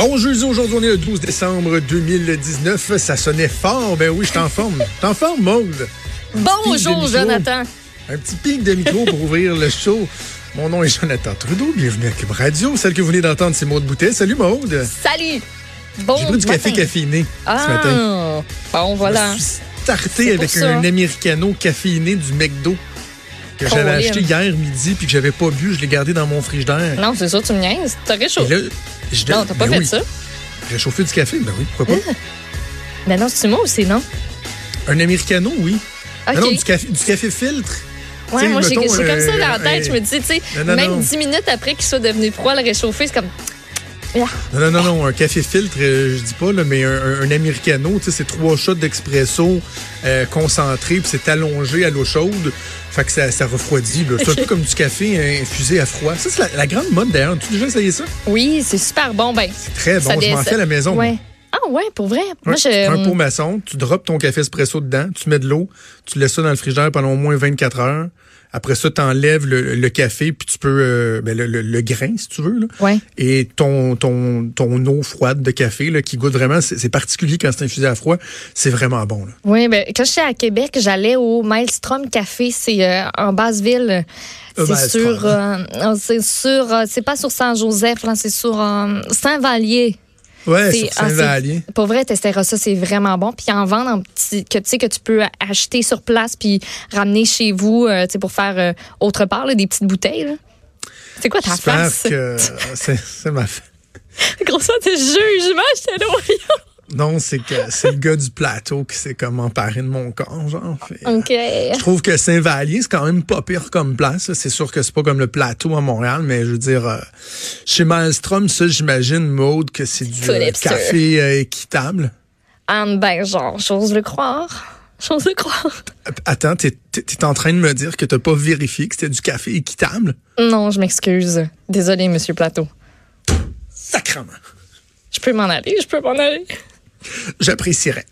Bon jeudi, aujourd'hui on est le 12 décembre 2019. Ça sonnait fort. Ben oui, je t'en forme. T'en forme, Maude? Bonjour, Jonathan. Un petit pic de micro pour ouvrir le show. Mon nom est Jonathan Trudeau. Bienvenue à Cube Radio. Celle que vous venez d'entendre, c'est Maude Boutet. Salut, Maude. Salut. Bon J'ai pris du café caféiné ah, ce matin. Bon, voilà. Je suis starté avec un americano caféiné du McDo que j'avais acheté hier midi puis que j'avais pas bu. Je l'ai gardé dans mon frigidaire. Non, c'est ça, tu me niaises. T'as réchauffé. non, t'as pas ben fait oui. ça. Réchauffer du café? Ben oui, pourquoi pas. Mais non, c'est moi ou c'est non? Un americano, oui. OK. Mais non, du café, du café filtre. Ouais, T'sais, moi, j'ai comme ça euh, dans la tête. euh, Je me dis, tu sais, même. 10 minutes après qu'il soit devenu froid, le réchauffer, c'est comme. Non, non, non, non, un café filtre, euh, je dis pas, là, mais un, un, un americano, tu sais, c'est trois shots d'expresso euh, concentré, puis c'est allongé à l'eau chaude. Fait que ça, ça refroidit. C'est un peu comme du café euh, infusé à froid. Ça, c'est la, la grande mode d'ailleurs. Tu as déjà essayé ça? Oui, c'est super bon. Ben, Très bon. Je m'en fais à la maison. Ouais. Ah, ouais, pour vrai? Moi, je. tu prends un pot maçon, tu drops ton café espresso dedans, tu mets de l'eau, tu laisses ça dans le frigidaire pendant au moins 24 heures. Après ça, tu enlèves le, le café, puis tu peux euh, ben, le, le- le grain, si tu veux. Là. Ouais. Et ton, ton, ton eau froide de café, là, qui goûte vraiment, c'est c'est particulier quand c'est infusé à froid, c'est vraiment bon. Là. Oui, ben, quand j'étais à Québec, j'allais au Maelstrom Café. C'est euh, en Basse-Ville. Le C'est Maelstrom. sur, euh, euh, c'est sur, euh, c'est pas sur Saint-Joseph, c'est sur euh, Saint-Vallier. Ouais, C'est- sur ah. Pour vrai, testeras ça, c'est vraiment bon. Puis en petit, que tu sais que tu peux acheter sur place puis ramener chez vous, euh, tu sais, pour faire euh, autre part, là, des petites bouteilles. là. C'est quoi ta face? que c'est c'est ma fa- Gros ça, tes jugements, j'étais là. Non, c'est que c'est le gars du plateau qui s'est comme emparé de mon corps, genre. Fait, euh, OK. Je trouve que Saint-Vallier, c'est quand même pas pire comme place. C'est sûr que c'est pas comme le plateau à Montréal, mais je veux dire, euh, chez Maelstrom, ça, j'imagine, Maude, que c'est du euh, café euh, équitable. Ah, ben, genre, j'ose le croire. J'ose le croire. Attends, t'es es en train de me dire que t'as pas vérifié que c'était du café équitable? Non, je m'excuse. Désolé, Monsieur Plateau. Sacrement. Je peux m'en aller, je peux m'en aller. J'apprécierais.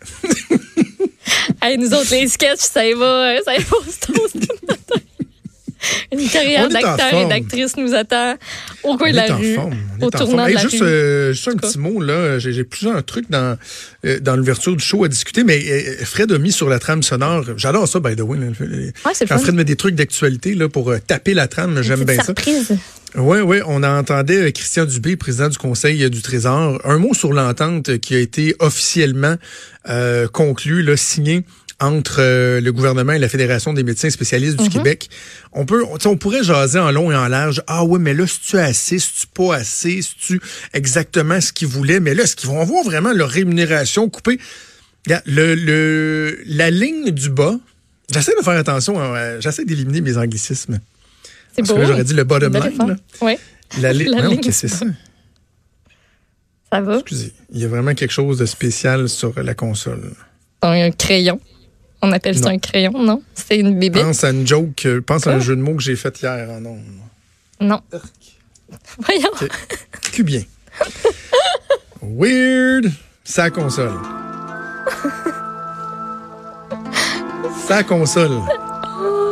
Hey, nous autres, les sketchs, ça y va, euh, ça y va. Une carrière d'acteur et d'actrice nous attend au coin de la rue, forme. Au tournant de la juste, rue. euh, juste un petit mot, là. J'ai plusieurs trucs dans, euh, dans l'ouverture du show à discuter, mais euh, Fred a mis sur la trame sonore. J'adore ça, by the way. là. Ouais, Quand fun. Fred met des trucs d'actualité pour taper la trame, j'aime bien ça. surprise. Oui, oui, on entendait euh, Christian Dubé, président du Conseil du Trésor. Un mot sur l'entente qui a été officiellement conclue, là, signée entre euh, le gouvernement et la Fédération des médecins spécialistes Mhm. du Québec. On peut, tu pourrait jaser en long et en large. Ah oui, mais là, c'est-tu assez, c'est-tu pas assez, c'est-tu exactement ce qu'ils voulaient? Mais là, est-ce qu'ils vont avoir vraiment leur rémunération coupée? Regarde, Le, le, la ligne du bas, j'essaie de faire attention, euh, j'essaie d'éliminer mes anglicismes. C'est beau. j'aurais dit le bottom line. là. Oui, La, li- La Non, ligne c'est ça? ça va? Excusez. Il y a vraiment quelque chose de spécial sur la console. Un crayon. On appelle ça Non. un crayon, non? C'est une bébé. Pense à une joke, euh, pense à un Quoi? jeu de mots que j'ai fait hier ondes. Non. Voyons. Cubien. Weird. Sa console. Sa console.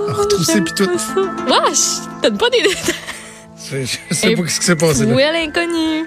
Retroussé puis tout. Wesh! Donne pas des détails. Je, je sais pas ce qui s'est passé là. Où est l'inconnu?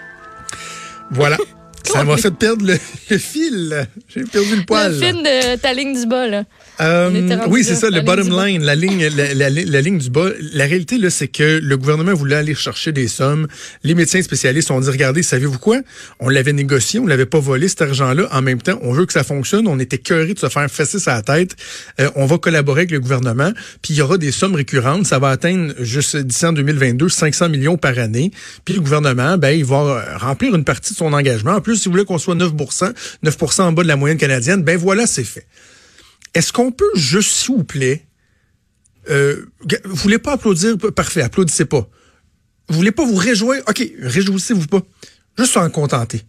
Voilà. Ça m'a fait perdre le, le fil. J'ai perdu le poil. Le film de ta ligne du bas, là. Euh, oui, c'est ça, le bottom line, la ligne, la, la- la ligne du bas. La réalité, là, c'est que le gouvernement voulait aller chercher des sommes. Les médecins spécialistes ont dit, regardez, savez-vous quoi? On l'avait négocié, on l'avait pas volé, cet argent-là. En même temps, on veut que ça fonctionne. On était cœurés de se faire fesser sa tête. Euh, on va collaborer avec le gouvernement. Puis il y aura des sommes récurrentes. Ça va atteindre, juste d'ici en 2022, 500 millions par année. Puis le gouvernement, ben, il va remplir une partie de son engagement. En plus, si vous voulez qu'on soit 9% 9% en bas de la moyenne canadienne, ben voilà, c'est fait. Est-ce qu'on peut juste, s'il vous plaît, euh, vous voulez pas applaudir? Parfait, applaudissez pas. Vous voulez pas vous réjouir? OK, réjouissez-vous pas. Juste en contenter.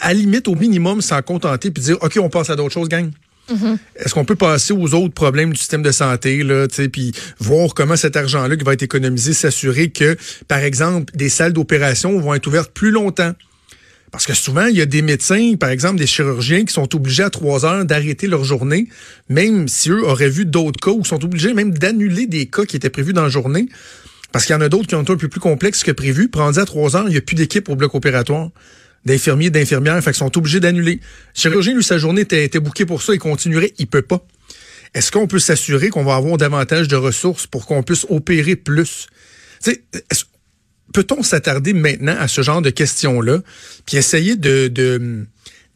à limite, au minimum, s'en contenter puis dire, OK, on passe à d'autres choses, gang. Mm-hmm. Est-ce qu'on peut passer aux autres problèmes du système de santé, là, puis voir comment cet argent-là qui va être économisé, s'assurer que, par exemple, des salles d'opération vont être ouvertes plus longtemps? Parce que souvent, il y a des médecins, par exemple des chirurgiens, qui sont obligés à trois heures d'arrêter leur journée, même si eux auraient vu d'autres cas, ou sont obligés même d'annuler des cas qui étaient prévus dans la journée, parce qu'il y en a d'autres qui ont un peu plus complexes que prévu. Prendre à trois heures, il n'y a plus d'équipe au bloc opératoire d'infirmiers, d'infirmières, fait qu'ils sont obligés d'annuler. Le chirurgien, lui, sa journée était, était bouquée pour ça, il continuerait, il peut pas. Est-ce qu'on peut s'assurer qu'on va avoir davantage de ressources pour qu'on puisse opérer plus? Peut-on s'attarder maintenant à ce genre de questions-là, puis essayer de, de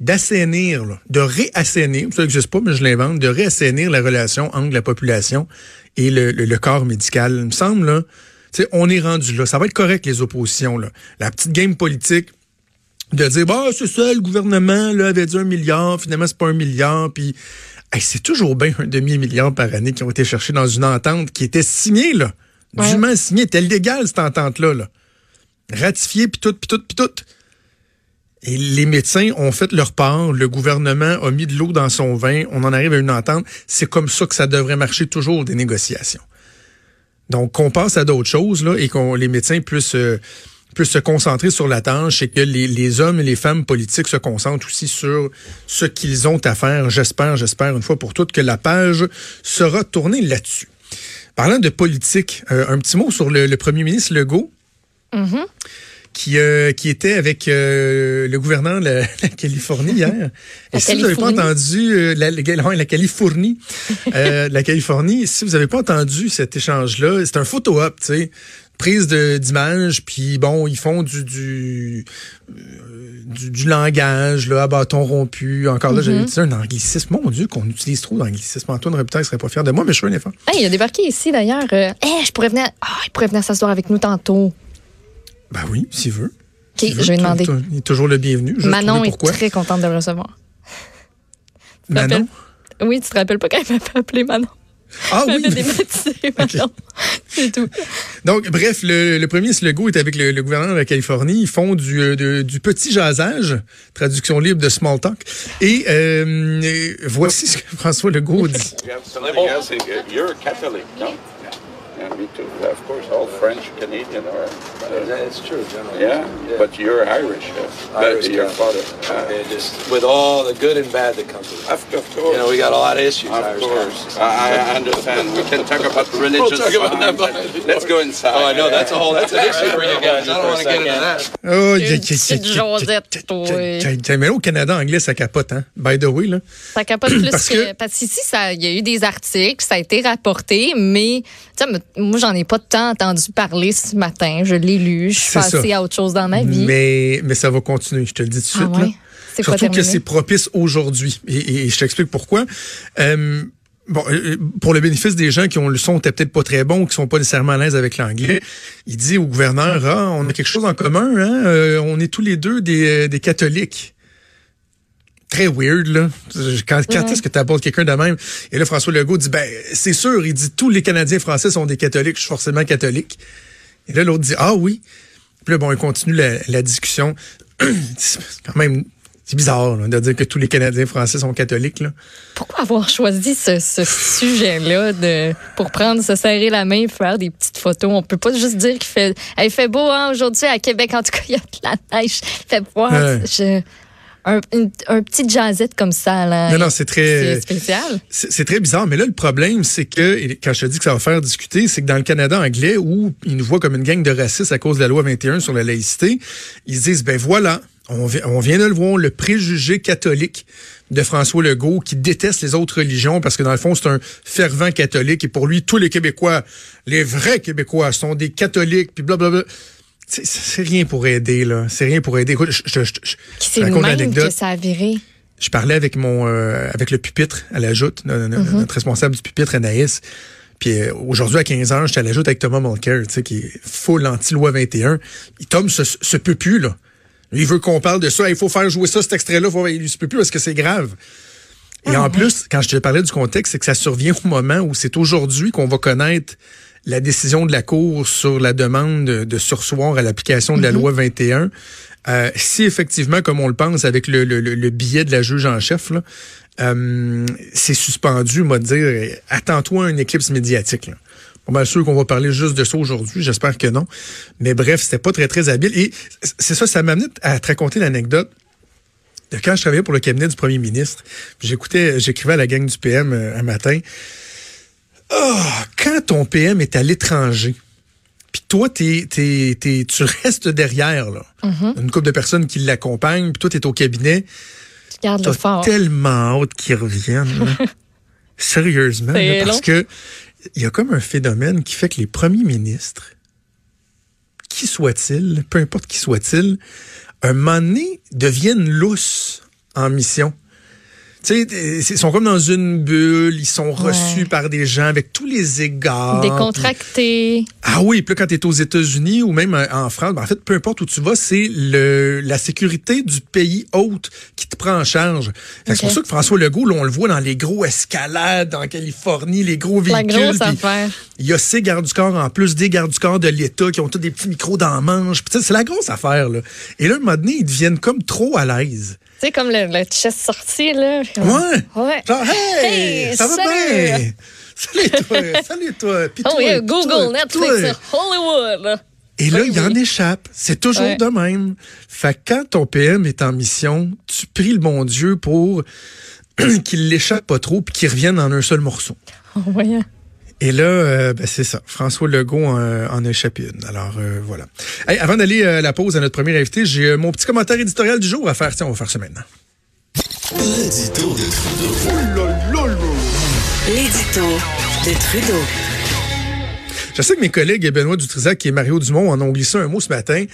d'assainir, de réassainir, ça n'existe pas, mais je l'invente, de réassainir la relation entre la population et le, le, corps médical? Il me semble, là, on est rendu là. Ça va être correct, les oppositions. Là. La petite game politique de dire, bah, c'est ça, le gouvernement là, avait dit un milliard, finalement, c'est pas un milliard, puis c'est toujours bien un demi-milliard par année qui ont été cherchés dans une entente qui était signée, là. Ouais. Dûment signée. Était légale, cette entente-là, là ratifié, puis tout, puis tout, puis tout. Et les médecins ont fait leur part, le gouvernement a mis de l'eau dans son vin, on en arrive à une entente. C'est comme ça que ça devrait marcher toujours, des négociations. Donc, qu'on passe à d'autres choses, là, et qu'on les médecins puissent, euh, se concentrer sur la tâche et que les, hommes et les femmes politiques se concentrent aussi sur ce qu'ils ont à faire. J'espère, j'espère, une fois pour toutes, que la page sera tournée là-dessus. Parlant de politique, euh, un petit mot sur le premier ministre Legault. Mm-hmm. Qui, euh, qui était avec euh, le gouverneur de la, Californie hier. Et si vous n'avez pas entendu euh, la, la, la, Californie, la Californie, si vous n'avez pas entendu cet échange-là, c'est un photo-op, tu sais prise d'image, puis bon, ils font du du, du, langage là, à bâton rompu. Encore là, j'avais mm-hmm. dit un anglicisme. Mon Dieu, qu'on utilise trop d'anglicisme. Antoine Robitaille serait pas fier de moi, mais je suis un effort. il a débarqué ici d'ailleurs. Eh, je pourrais venir. Ah, il pourrait venir s'asseoir avec nous tantôt. Ben oui, s'il veut. OK, je vais demander. Il est toujours le bienvenu. Manon est très contente de le recevoir. Manon? Oui, tu te rappelles pas quand elle m'a appelé Manon? Ah oui. Manon. C'est tout. Donc, bref, le, premier ministre Legault est avec le, gouvernement de la Californie. Ils font du, euh, du petit jasage, traduction libre de small talk. Et euh, voici ce que François Legault dit. Yeah, me too. Of course, all French, Canadian are. Uh, That's true, generally. Yeah, yeah, but you're Irish. Uh, Irish your father. Uh, just with all the good and bad that comes with it. Of, course. You know, we got a lot of issues. Of Irish course. I, I understand. we can talk about religion. We'll talk about that, but let's go inside. Oh, I know that's a whole that's an issue for you guys. I don't want to get into that. Oh, Une petite Josette, oui. Mais au Canada anglais, ça capote, hein? By the way, là. Ça capote plus parce que, que parce qu'ici, il y a eu des articles, ça a été rapporté, mais moi, j'en ai pas tant entendu parler ce matin. Je l'ai lu. Je suis passée à autre chose dans ma vie. Mais, mais ça va continuer, je te le dis tout de ah suite. Ah Surtout que c'est propice aujourd'hui. Et, je t'explique pourquoi. Euh, bon, euh, pour le bénéfice des gens qui ont le son peut-être pas très bon, qui sont pas nécessairement à l'aise avec l'anglais, il dit au gouverneur, ah, on a quelque chose en commun, hein? Euh, on est tous les deux des, des catholiques très weird, là. Quand, quand est-ce que tu abordes quelqu'un de même? Et là, François Legault dit, ben, c'est sûr, il dit, tous les Canadiens français sont des catholiques, je suis forcément catholique. Et là, l'autre dit, ah oui. Puis là, bon, il continue la, discussion. c'est quand même, c'est bizarre là, de dire que tous les Canadiens français sont catholiques. Là. Pourquoi avoir choisi ce, ce sujet-là de pour prendre, se serrer la main, faire des petites photos? On peut pas juste dire qu'il fait, il fait beau hein, aujourd'hui à Québec. En tout cas, il y a de la neige. Il fait beau. Je, un, petit jazzette comme ça. Là, non, non, c'est très. spécial. C'est très bizarre. Mais là, le problème, c'est que, quand je te dis que ça va faire discuter, c'est que dans le Canada anglais, où ils nous voient comme une gang de racistes à cause de la loi 21 sur la laïcité, ils se disent, ben voilà, on, on vient de le voir, le préjugé catholique de François Legault qui déteste les autres religions parce que dans le fond, c'est un fervent catholique et pour lui, tous les Québécois, les vrais Québécois sont des catholiques, puis blablabla. C'est rien pour aider, là. C'est rien pour aider. Écoute, je, je, je, c'est même que ça a viré? Je parlais avec mon euh, avec le pupitre à la joute, mm-hmm. notre, responsable du pupitre, Anaïs. Puis euh, aujourd'hui, à 15 h j'étais à la joute avec Thomas Mulcair, tu sais, qui est full anti-loi 21. Il tombe ce, ce peut plus, là. Il veut qu'on parle de ça. Il faut faire jouer ça, cet extrait-là. Il se peut plus parce que c'est grave. Et ah, en plus, quand je te parlais du contexte, c'est que ça survient au moment où c'est aujourd'hui qu'on va connaître la décision de la Cour sur la demande de sursoir à l'application de la mm-hmm. loi 21, euh, si effectivement, comme on le pense, avec le, le, le billet de la juge en chef, euh, c'est suspendu, moi dire, attends-toi à une éclipse médiatique. Là. Bon, sûr qu'on va parler juste de ça aujourd'hui, j'espère que non. Mais bref, c'était pas très, très habile. Et c'est ça, ça m'amène à te raconter l'anecdote de quand je travaillais pour le cabinet du premier ministre. J'écoutais, j'écrivais à la gang du PM euh, un matin. Oh, quand ton PM est à l'étranger, puis toi, t'es, t'es, t'es, tu restes derrière, là. Mm-hmm. Une couple de personnes qui l'accompagnent, puis toi, t'es au cabinet. Tu gardes le fort. tellement hâte qu'ils reviennent. Sérieusement. parce que il y a comme un phénomène qui fait que les premiers ministres, qui soient-ils, peu importe qui soient-ils, un moment donné, deviennent lousses en mission. Tu sais, ils sont comme dans une bulle, ils sont reçus par des gens avec tous les égards. Décontractés. Ah oui, puis quand tu es aux États-Unis ou même en France, ben, en fait, peu importe où tu vas, c'est le la sécurité du pays hôte qui te prend en charge. C'est pour ça que François Legault, là, on le voit dans les gros escalades en Californie, les gros véhicules. La grosse affaire. Il y a ces gardes du corps en plus des gardes du corps de l'État qui ont tous des petits micros dans la manche. C'est la grosse affaire. Là. Et là, un moment donné, ils deviennent comme trop à l'aise. Tu sais, comme le, le chest sorti, là. Ouais. ouais. Genre, hey, ça va bien? Salut toi, salut toi. Oh, yeah, Google, Netflix, Hollywood. Et là, il y en échappe. C'est toujours de même. Fait que quand ton PM est en mission, tu pries le bon Dieu pour qu'il l'échappe pas trop puis qu'il revienne en un seul morceau. Oh, ouais. Et là, euh, ben, c'est ça. François Legault en, en a échappé une. Alors euh, voilà. avant d'aller à euh, la pause à notre premier invité, j'ai mon petit commentaire éditorial du jour à faire. Tiens, on va faire ça maintenant. L'édito de Trudeau. L'édito de Trudeau. Je sais que mes collègues Benoît Dutrisac et Mario Dumont en ont glissé un mot ce matin,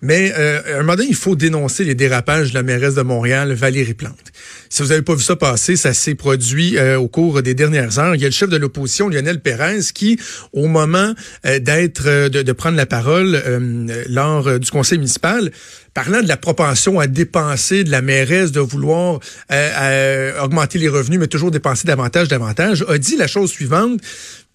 mais euh, un moment donné, il faut dénoncer les dérapages de la mairesse de Montréal, Valérie Plante. Si vous n'avez pas vu ça passer, ça s'est produit euh, au cours des dernières heures. Il y a le chef de l'opposition, Lionel Pérez, qui, au moment euh, d'être, de, prendre la parole lors du conseil municipal, parlant de la propension à dépenser de la mairesse, de vouloir augmenter les revenus, mais toujours dépenser davantage, davantage, a dit la chose suivante.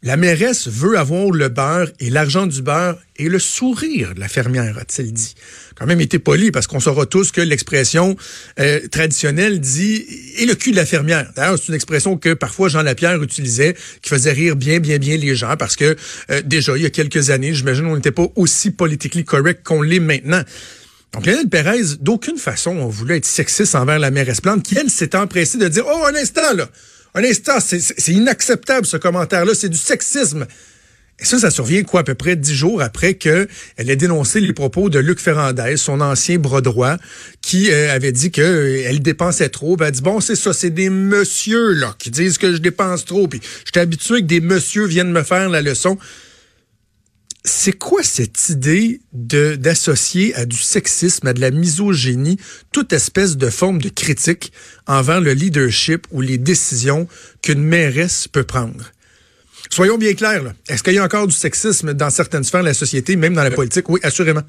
La mairesse veut avoir le beurre et l'argent du beurre et le sourire de la fermière, a-t-il dit. Quand même été poli parce qu'on saura tous que l'expression euh, traditionnelle dit et le cul de la fermière. D'ailleurs, c'est une expression que parfois Jean Lapierre utilisait, qui faisait rire bien, bien, bien les gens parce que euh, déjà, il y a quelques années, j'imagine, on n'était pas aussi politiquement correct qu'on l'est maintenant. Donc, Lionel Pérez, d'aucune façon, on voulait être sexiste envers la mairesse Plante, qui, elle, s'est empressée de dire, oh, un instant, là, un instant, c'est inacceptable ce commentaire-là, c'est du sexisme. Et ça, ça survient quoi, à peu près dix jours après qu'elle ait dénoncé les propos de Luc Ferrandez, son ancien bras droit, qui euh, avait dit qu'elle euh, dépensait trop. Ben, elle dit, bon, c'est ça, c'est des messieurs là qui disent que je dépense trop. Puis j'étais habitué que des messieurs viennent me faire la leçon. C'est quoi cette idée d'associer à du sexisme, à de la misogynie, toute espèce de forme de critique envers le leadership ou les décisions qu'une mairesse peut prendre? Soyons bien clairs, est-ce qu'il y a encore du sexisme dans certaines sphères de la société, même dans la politique? Oui, assurément.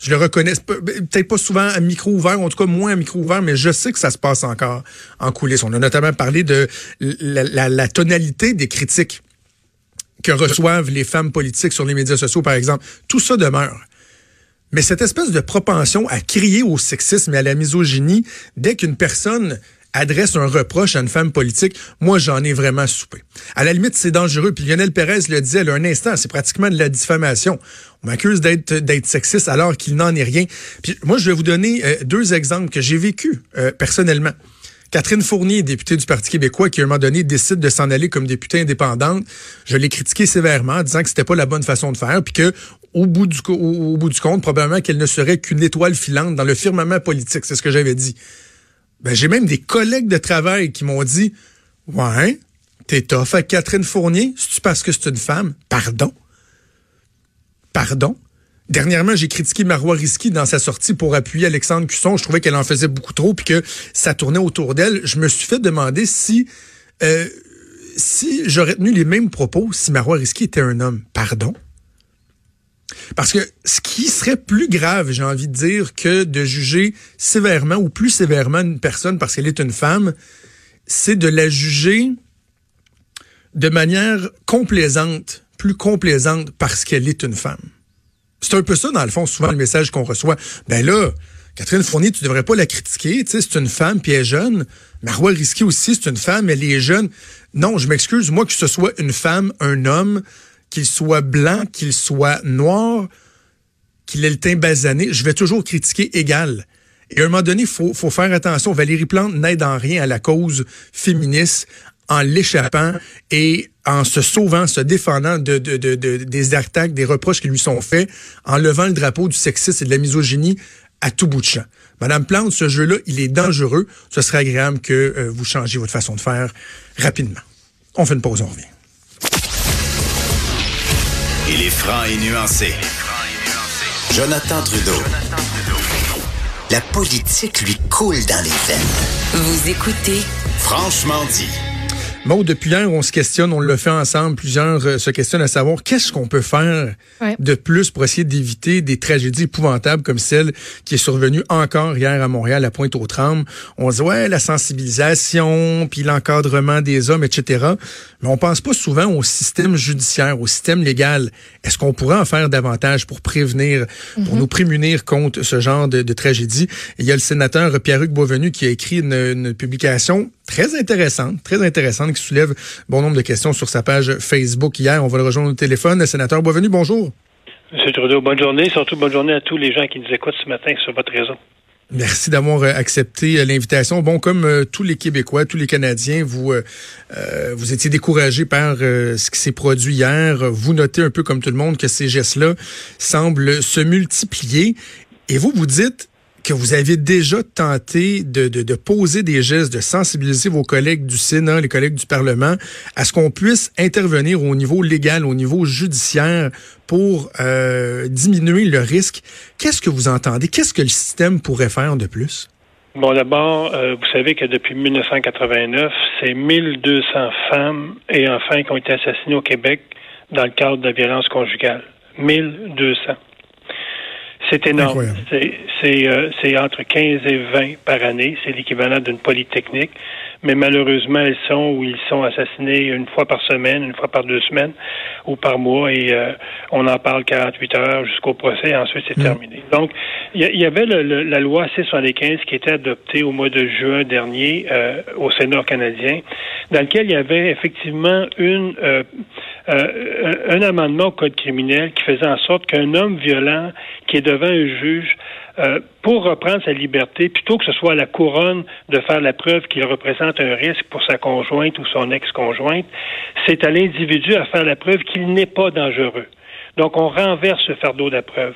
Je le reconnais, peut-être pas souvent à micro ouvert, en tout cas moins à micro ouvert, mais je sais que ça se passe encore en coulisses. On a notamment parlé de la tonalité des critiques que reçoivent les femmes politiques sur les médias sociaux, par exemple. Tout ça demeure. Mais cette espèce de propension à crier au sexisme et à la misogynie dès qu'une personne adresse un reproche à une femme politique, moi j'en ai vraiment soupé. À la limite, c'est dangereux. Puis Lionel Pérez le disait là, un instant, c'est pratiquement de la diffamation. On m'accuse d'être d'être sexiste alors qu'il n'en est rien. Puis moi, je vais vous donner euh, deux exemples que j'ai vécu euh, personnellement. Catherine Fournier, députée du Parti québécois, qui à un moment donné décide de s'en aller comme députée indépendante, je l'ai critiquée sévèrement, en disant que c'était pas la bonne façon de faire, puis que au bout du, compte, probablement qu'elle ne serait qu'une étoile filante dans le firmament politique. C'est ce que j'avais dit. Ben, j'ai même des collègues de travail qui m'ont dit, ouais, t'es tough avec Catherine Fournier, c'est-tu parce que c'est une femme? Pardon? Pardon? Dernièrement, j'ai critiqué Marois Risky dans sa sortie pour appuyer Alexandre Cusson. Je trouvais qu'elle en faisait beaucoup trop puis que ça tournait autour d'elle. Je me suis fait demander si euh, si j'aurais tenu les mêmes propos si Marois Risky était un homme. Pardon? Parce que ce qui serait plus grave, j'ai envie de dire, que de juger sévèrement ou plus sévèrement une personne parce qu'elle est une femme, c'est de la juger de manière complaisante plus complaisante parce qu'elle est une femme. C'est un peu ça, dans le fond, souvent le message qu'on reçoit. Ben là, Catherine Fournier, tu devrais pas la critiquer. Tu sais, c'est une femme, puis elle est jeune. Marois Risky aussi, c'est une femme, elle est jeune. Non, je m'excuse, moi, que ce soit une femme, un homme, qu'il soit blanc, qu'il soit noir, qu'il ait le teint basané, je vais toujours critiquer égal. Et à un moment donné, il faut, faut faire attention. Valérie Plante n'aide en rien à la cause féministe en l'échappant et en se sauvant, se défendant de, de, de, des attaques, des reproches qui lui sont faits, en levant le drapeau du sexisme et de la misogynie à tout bout de champ. Madame Plante, ce jeu-là, il est dangereux. Ce serait agréable que euh, vous changiez votre façon de faire rapidement. On fait une pause, on revient. Il est franc et nuancé. Jonathan Trudeau. La politique lui coule dans les veines. Vous écoutez Franchement dit. Bon, depuis hier, on se questionne, on le fait ensemble, plusieurs euh, se questionnent à savoir qu'est-ce qu'on peut faire de plus pour essayer d'éviter des tragédies épouvantables comme celle qui est survenue encore hier à Montréal, à Pointe-aux-Trembles. On se dit, ouais, la sensibilisation, puis l'encadrement des hommes, etc. Mais on pense pas souvent au système judiciaire, au système légal. Est-ce qu'on pourrait en faire davantage pour prévenir, pour mhm. nous prémunir contre ce genre de, de tragédie? Il y a le sénateur Pierre-Hugues Beauvenu qui a écrit une, une publication très intéressante, très intéressante, qui soulève bon nombre de questions sur sa page Facebook hier. On va le rejoindre au téléphone. Le sénateur Boisvenu, bonjour. Monsieur Trudeau, bonne journée. Surtout bonne journée à tous les gens qui nous écoutent ce matin sur votre réseau. Merci d'avoir euh, accepté euh, l'invitation. Bon, comme euh, tous les Québécois, tous les Canadiens, vous vous étiez découragés par ce qui s'est produit hier. Vous notez un peu comme tout le monde que ces gestes-là semblent se multiplier. Et vous vous dites, que vous avez déjà tenté de, de, poser des gestes, de sensibiliser vos collègues du Sénat, les collègues du Parlement, à ce qu'on puisse intervenir au niveau légal, au niveau judiciaire pour euh, diminuer le risque. Qu'est-ce que vous entendez? Qu'est-ce que le système pourrait faire de plus? Bon, d'abord, euh, vous savez que depuis 1989, c'est 1200 femmes et enfants qui ont été assassinés au Québec dans le cadre de la violence conjugale. 1200. C'est énorme. Euh, c'est entre 15 et 20 par année. C'est l'équivalent d'une polytechnique. Mais malheureusement, elles sont où ils sont assassinés une fois par semaine, une fois par deux semaines ou par mois. Et euh, on en parle 48 heures jusqu'au procès. Et ensuite, c'est mm. terminé. Donc, il y, avait la loi C-75 qui était adoptée au mois de juin dernier euh, au Sénat canadien, dans lequel il y avait effectivement une un amendement au code criminel qui faisait en sorte qu'un homme violent qui est devant un juge euh, pour reprendre sa liberté, plutôt que ce soit à la couronne de faire la preuve qu'il représente un risque pour sa conjointe ou son ex-conjointe, c'est à l'individu à faire la preuve qu'il n'est pas dangereux. Donc, on renverse ce fardeau de la preuve,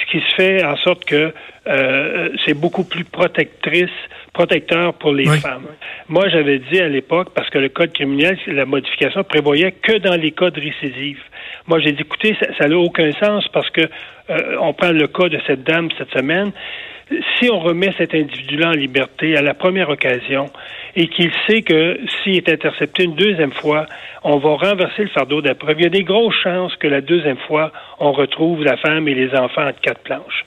ce qui se fait en sorte que euh, c'est beaucoup plus protectrice, protecteur pour les femmes. Moi, j'avais dit à l'époque, parce que le code criminel, la modification prévoyait que dans les cas de récidive. Moi, j'ai dit, écoutez, ça n'a aucun sens parce que euh, on prend le cas de cette dame cette semaine. Si on remet cet individu-là en liberté à la première occasion et qu'il sait que s'il est intercepté une deuxième fois, on va renverser le fardeau de il y a des grosses chances que la deuxième fois, on retrouve la femme et les enfants en quatre planches.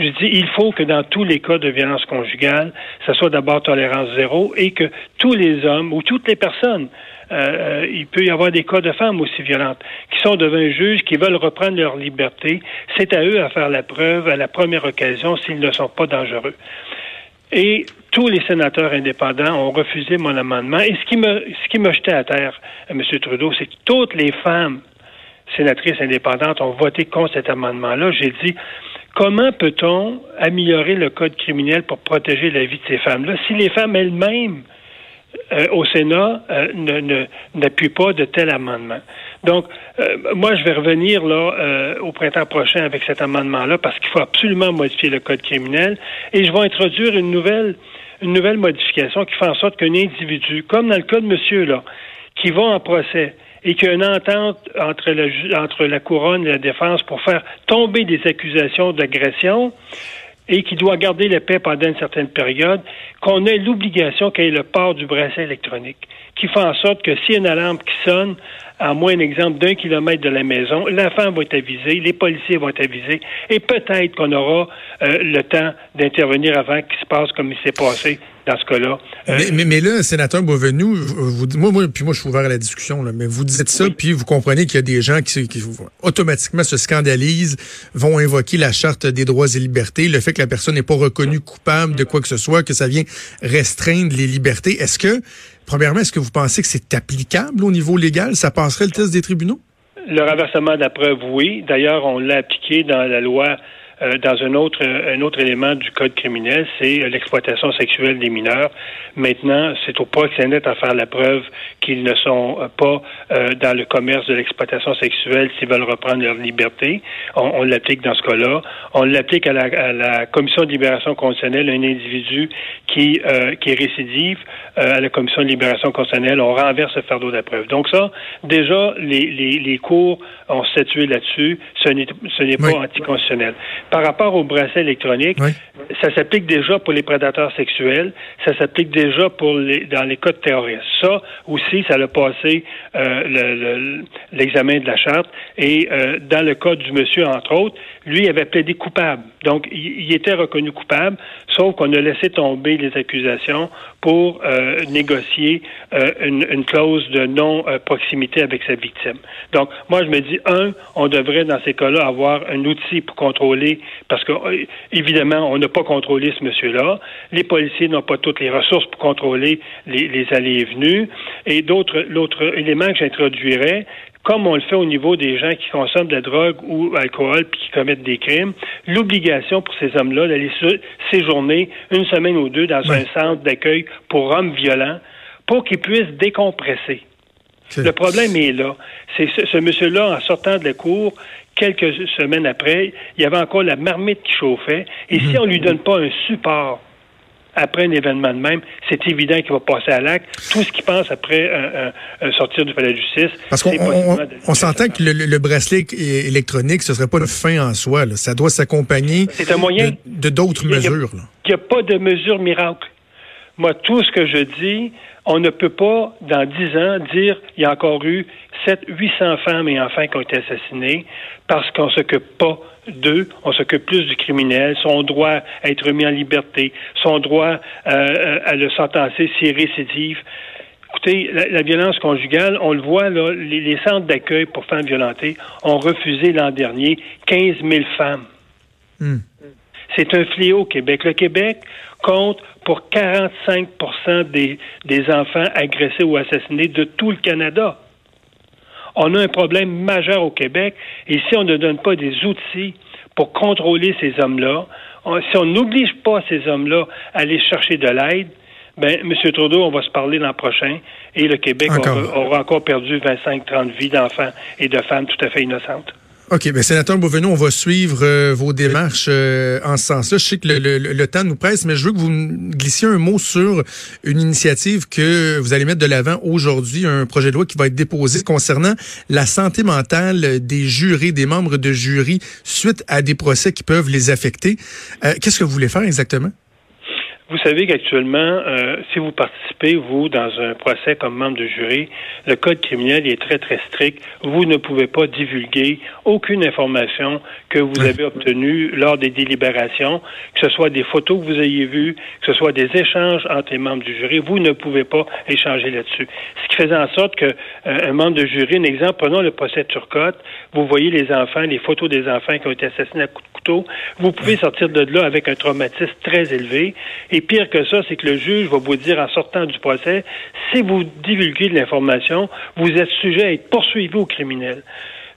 Je dis, il faut que dans tous les cas de violence conjugale, ce soit d'abord tolérance zéro et que tous les hommes ou toutes les personnes euh, il peut y avoir des cas de femmes aussi violentes qui sont devant un juge, qui veulent reprendre leur liberté. C'est à eux à faire la preuve à la première occasion s'ils ne sont pas dangereux. Et tous les sénateurs indépendants ont refusé mon amendement. Et ce qui me, ce qui m'a jeté à terre, à M. Trudeau, c'est que toutes les femmes sénatrices indépendantes ont voté contre cet amendement-là. J'ai dit, comment peut-on améliorer le code criminel pour protéger la vie de ces femmes-là? Si les femmes elles-mêmes euh, au Sénat euh, ne, n'appuie pas de tel amendement. Donc, euh, moi, je vais revenir là au printemps prochain avec cet amendement-là parce qu'il faut absolument modifier le code criminel et je vais introduire une nouvelle une nouvelle modification qui fait en sorte qu'un individu, comme dans le cas de monsieur là, qui va en procès et qu'il y a une entente entre la, couronne et la défense pour faire tomber des accusations d'agression, et qui doit garder la paix pendant une certaine période, qu'on ait l'obligation qu'il y ait le port du bracelet électronique, qui fait en sorte que s'il y a une alarme qui sonne, à moins un exemple d'un kilomètre de la maison, femme va être avisée, les policiers vont être avisés, et peut-être qu'on aura euh, le temps d'intervenir avant qu'il se passe comme il s'est passé dans ce cas-là. Euh, mais, mais, là, sénateur Beauvenu, vous, moi, moi, puis moi, je suis ouvert à la discussion, là, mais vous dites ça, puis vous comprenez qu'il y a des gens qui, qui, automatiquement se scandalisent, vont invoquer la charte des droits et libertés, le fait que la personne n'est pas reconnue coupable de quoi que ce soit, que ça vient restreindre les libertés. Est-ce que, premièrement, est-ce que vous pensez que c'est applicable au niveau légal? Ça passerait le test des tribunaux? Le renversement de la preuve, oui. D'ailleurs, on l'a appliqué dans la loi euh, dans un autre, un autre élément du code criminel, c'est l'exploitation sexuelle des mineurs. Maintenant, c'est au proxénète à faire la preuve qu'ils ne sont pas euh, dans le commerce de l'exploitation sexuelle s'ils veulent reprendre leur liberté. On, l'applique dans ce cas-là. On l'applique à la, à la, commission de libération conditionnelle, un individu qui, euh, qui est récidive à la commission de libération conditionnelle, on renverse ce fardeau de la preuve. Donc ça, déjà, les, les, les cours ont statué là-dessus. Ce n'est pas anticonstitutionnel. Par rapport au bracelet électronique, ça s'applique déjà pour les prédateurs sexuels, ça s'applique déjà pour les, dans les cas de terroristes. Ça aussi, ça a passé euh, l'examen de la charte. Et euh, dans le cas du monsieur, entre autres, lui avait plaidé coupable. Donc, il, était reconnu coupable, sauf qu'on a laissé tomber les accusations pour euh, négocier une, une, clause de non-proximité avec sa victime. Donc, moi, je me dis, un, on devrait, dans ces cas-là, avoir un outil pour contrôler parce que, euh, évidemment, on n'a pas contrôlé ce monsieur-là. Les policiers n'ont pas toutes les ressources pour contrôler les, allées et venues. Et d'autres, l'autre élément que j'introduirais, comme on le fait au niveau des gens qui consomment de la drogue ou alcool puis qui commettent des crimes, l'obligation pour ces hommes-là d'aller séjourner une semaine ou deux dans un centre d'accueil pour hommes violents pour qu'ils puissent décompresser. Le problème est là. C'est ce, monsieur-là, en sortant de la cour, quelques semaines après, il y avait encore la marmite qui chauffait. Et si mhm. on lui donne pas un support après un événement de même, c'est évident qu'il va passer à l'acte. Tout ce qu'il pense après un, sortir du palais de justice. Parce qu'on on, s'entend que le, bracelet électronique, ce serait pas le fin en soi. Ça doit s'accompagner de d'autres mesures. Il n'y a, pas de mesure miracle. Moi, tout ce que je dis, on ne peut pas, dans dix ans, dire il y a encore eu 700, 800 femmes et enfants qui ont été assassinés parce qu'on s'occupe pas d'eux, on s'occupe plus du criminel, son droit à être mis en liberté, son droit euh, à le sentencer s'il récidive. Écoutez, la, violence conjugale, on le voit, là, les, centres d'accueil pour femmes violentées ont refusé l'an dernier 15 000 femmes. Hmm. C'est un fléau au Québec. Le Québec compte pour 45 des, des enfants agressés ou assassinés de tout le Canada. On a un problème majeur au Québec et si on ne donne pas des outils pour contrôler ces hommes-là, si on n'oblige pas ces hommes-là à aller chercher de l'aide, ben, M. Trudeau, on va se parler l'an prochain et le Québec aura, aura, encore perdu 25-30 vies d'enfants et de femmes tout à fait innocentes. OK, bien, sénateur Beauvenu, on va suivre euh, vos démarches euh, en ce sens-là. Je sais que le, temps nous presse, mais je veux que vous glissiez un mot sur une initiative que vous allez mettre de l'avant aujourd'hui, un projet de loi qui va être déposé concernant la santé mentale des jurés, des membres de jury, suite à des procès qui peuvent les affecter. Euh, qu'est-ce que vous voulez faire exactement? Vous savez qu'actuellement, euh, si vous participez, vous, dans un procès comme membre de jury, le code criminel est très, très strict. Vous ne pouvez pas divulguer aucune information que vous avez obtenue lors des délibérations, que ce soit des photos que vous ayez vues, que ce soit des échanges entre les membres du jury. Vous ne pouvez pas échanger là-dessus. Ce qui faisait en sorte que euh, un membre de jury, un exemple, prenons le procès Turcotte, vous voyez les enfants, les photos des enfants qui ont été assassinés à coups de couteau, vous pouvez sortir de là avec un traumatisme très élevé. Et et pire que ça, c'est que le juge va vous dire en sortant du procès, si vous divulguez de l'information, vous êtes sujet à être poursuivi au criminel.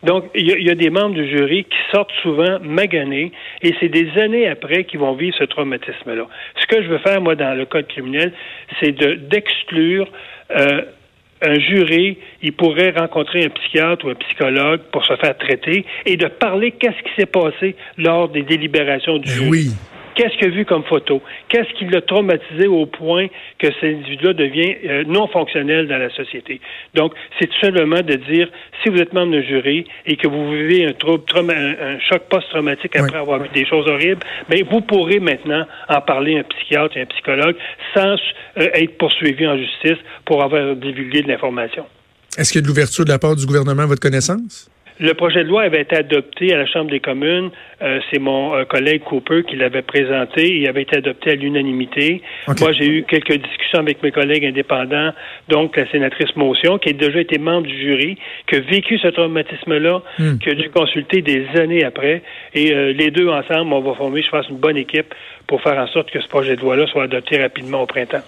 Donc, il y, a des membres du jury qui sortent souvent maganés et c'est des années après qu'ils vont vivre ce traumatisme-là. Ce que je veux faire, moi, dans le code criminel, c'est d'exclure euh, un jury, il pourrait rencontrer un psychiatre ou un psychologue pour se faire traiter et de parler qu'est-ce qui s'est passé lors des délibérations du ben jury. Oui. Qu'est-ce qu'il a vu comme photo? Qu'est-ce qui l'a traumatisé au point que cet individu-là devient euh, non fonctionnel dans la société? Donc, c'est tout simplement de dire, si vous êtes membre d'un jury et que vous vivez un, trouble, un, choc post-traumatique après avoir vu des choses horribles, bien, vous pourrez maintenant en parler à un psychiatre et un psychologue sans euh, être poursuivi en justice pour avoir divulgué de l'information. Est-ce qu'il y a de l'ouverture de la part du gouvernement à votre connaissance? Le projet de loi avait été adopté à la Chambre des communes. Euh, c'est mon euh, collègue Cooper qui l'avait présenté. Il avait été adopté à l'unanimité. Moi, j'ai eu quelques discussions avec mes collègues indépendants, donc la sénatrice Motion, qui a déjà été membre du jury, qui a vécu ce traumatisme-là, hmm. qui a dû consulter des années après. Et euh, les deux ensemble, on va former, je pense, une bonne équipe pour faire en sorte que ce projet de loi-là soit adopté rapidement au printemps.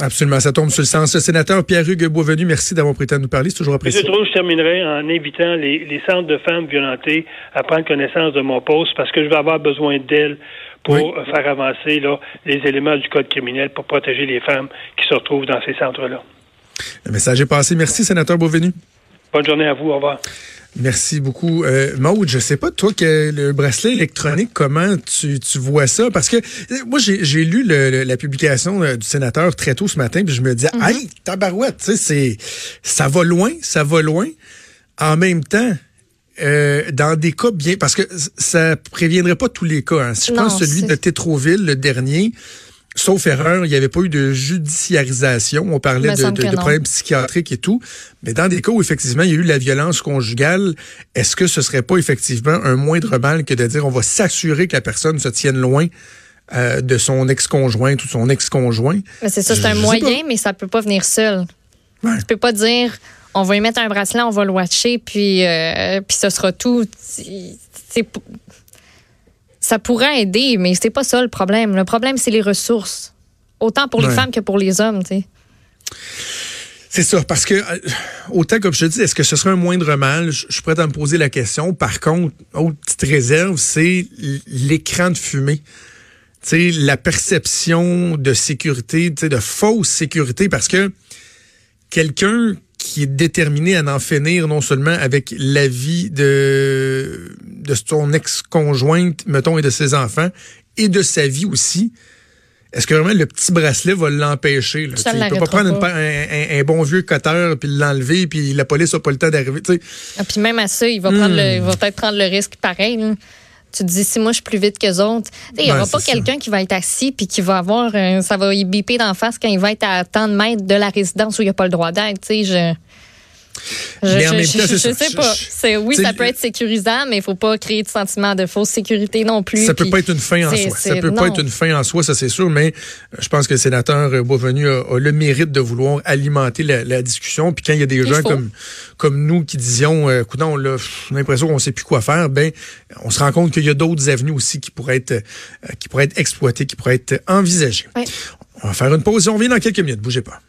Absolument, ça tombe sur le sens. Sénateur Pierre-Hugues Boisvenu, merci d'avoir prêté à nous parler. C'est toujours apprécié. Je, trouve, je terminerai en invitant les, centres de femmes violentées à prendre connaissance de mon poste parce que je vais avoir besoin d'elles pour faire avancer là, les éléments du code criminel pour protéger les femmes qui se retrouvent dans ces centres-là. Le message est passé. Merci, sénateur Beauvenu. Bonne journée à vous. Au revoir. Merci beaucoup. Euh, Maud, je sais pas, toi, que le bracelet électronique, comment tu, tu vois ça? Parce que euh, moi, j'ai lu le, la publication euh, du sénateur très tôt ce matin, puis je me disais, mm tabarouette, tu sais, c'est, ça va loin, ça va loin. En même temps, euh, dans des cas bien, parce que ça préviendrait pas tous les cas. Hein. Si je pense celui de Tétroville, le dernier, sauf erreur, il n'y avait pas eu de judiciarisation. On parlait de, de, problèmes psychiatriques et tout. Mais dans des cas où effectivement il y a eu la violence conjugale, est-ce que ce serait pas effectivement un moindre mal que de dire on va s'assurer que la personne se tienne loin euh, de son ex-conjoint ou son ex-conjoint? C'est ça, c'est un moyen, mais ça peut pas venir seul. Ouais. Tu peux pas dire on va y mettre un bracelet, on va le watcher, puis, euh, puis ce sera tout. C'est ça pourrait aider, mais c'est pas ça le problème. Le problème, c'est les ressources. Autant pour les femmes que pour les hommes, tu sais. C'est ça, parce que, euh, autant comme je te dis, est-ce que ce serait un moindre mal? Je, suis prêt à me poser la question. Par contre, autre petite réserve, c'est l'écran de fumée. sais, la perception de sécurité, de fausse sécurité, parce que quelqu'un qui est déterminé à en finir non seulement avec la vie de, de son ex-conjointe, mettons, et de ses enfants, et de sa vie aussi. Est-ce que vraiment le petit bracelet va l'empêcher? Il ne peut pas prendre un, bon vieux cutter puis l'enlever, puis la police n'a pas le temps d'arriver. Ah, puis même à ça, il va, prendre le, va peut-être prendre le risque pareil. Tu te dis, si moi je suis plus vite que autres, il n'y aura pas quelqu'un qui va être assis puis qui va avoir, ça va y biper d'en face quand il va être à tant de mètres de la résidence où il n'y a pas le droit d'être. Je... Je, mais en même temps, je, sais pas. oui, ça peut être sécurisant, mais il faut pas créer de sentiment de fausse sécurité non plus. Ça peut pas être une fin en soi. Ça peut pas être une fin en soi, ça c'est sûr, mais euh, je pense que le sénateur Beauvenu a, le mérite de vouloir alimenter la, discussion. Puis quand il y a des gens comme, comme nous qui disions, euh, écoute, on a l'impression qu'on sait plus quoi faire, ben, on se rend compte qu'il y a d'autres avenues aussi qui pourraient être, euh, qui pourraient être exploitées, qui pourraient être envisagées. On va faire une pause et on revient dans quelques minutes. Bougez pas.